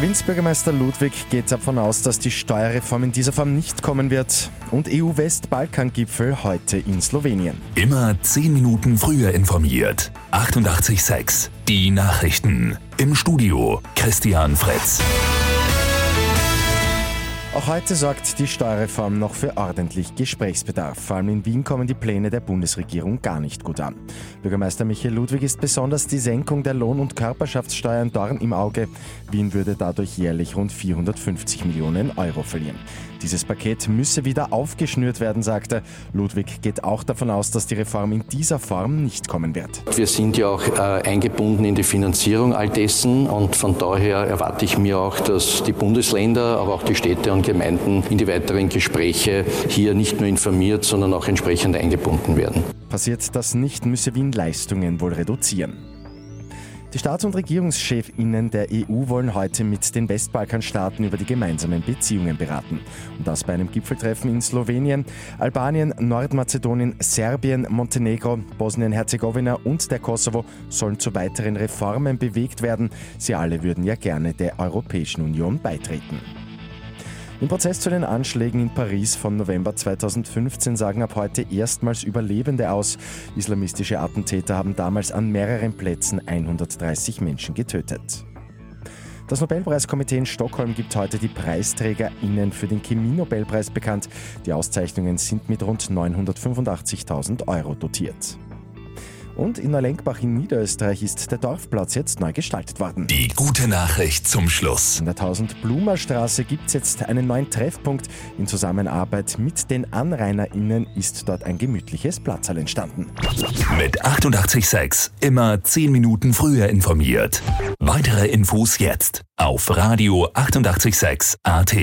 Wins Bürgermeister Ludwig geht davon aus, dass die Steuerreform in dieser Form nicht kommen wird. Und EU-West-Balkan-Gipfel heute in Slowenien. Immer 10 Minuten früher informiert. 88.6 Die Nachrichten. Im Studio Christian Fritz. Auch heute sorgt die Steuerreform noch für ordentlich Gesprächsbedarf. Vor allem in Wien kommen die Pläne der Bundesregierung gar nicht gut an. Bürgermeister Michael Ludwig ist besonders die Senkung der Lohn- und Körperschaftssteuern Dorn im Auge. Wien würde dadurch jährlich rund 450 Millionen Euro verlieren. Dieses Paket müsse wieder aufgeschnürt werden, sagte. Ludwig geht auch davon aus, dass die Reform in dieser Form nicht kommen wird. Wir sind ja auch äh, eingebunden in die Finanzierung all dessen und von daher erwarte ich mir auch, dass die Bundesländer, aber auch die Städte und Gemeinden in die weiteren Gespräche hier nicht nur informiert, sondern auch entsprechend eingebunden werden. Passiert das nicht, müsse Wien Leistungen wohl reduzieren. Die Staats- und Regierungschefinnen der EU wollen heute mit den Westbalkanstaaten über die gemeinsamen Beziehungen beraten. Und das bei einem Gipfeltreffen in Slowenien. Albanien, Nordmazedonien, Serbien, Montenegro, Bosnien-Herzegowina und der Kosovo sollen zu weiteren Reformen bewegt werden. Sie alle würden ja gerne der Europäischen Union beitreten. Im Prozess zu den Anschlägen in Paris vom November 2015 sagen ab heute erstmals Überlebende aus. Islamistische Attentäter haben damals an mehreren Plätzen 130 Menschen getötet. Das Nobelpreiskomitee in Stockholm gibt heute die PreisträgerInnen für den Chemie-Nobelpreis bekannt. Die Auszeichnungen sind mit rund 985.000 Euro dotiert. Und in Neulenkbach in Niederösterreich ist der Dorfplatz jetzt neu gestaltet worden. Die gute Nachricht zum Schluss. In der 1000 Blumer Straße gibt es jetzt einen neuen Treffpunkt. In Zusammenarbeit mit den AnrainerInnen ist dort ein gemütliches Platzal entstanden. Mit 886 immer 10 Minuten früher informiert. Weitere Infos jetzt auf Radio 886 AT.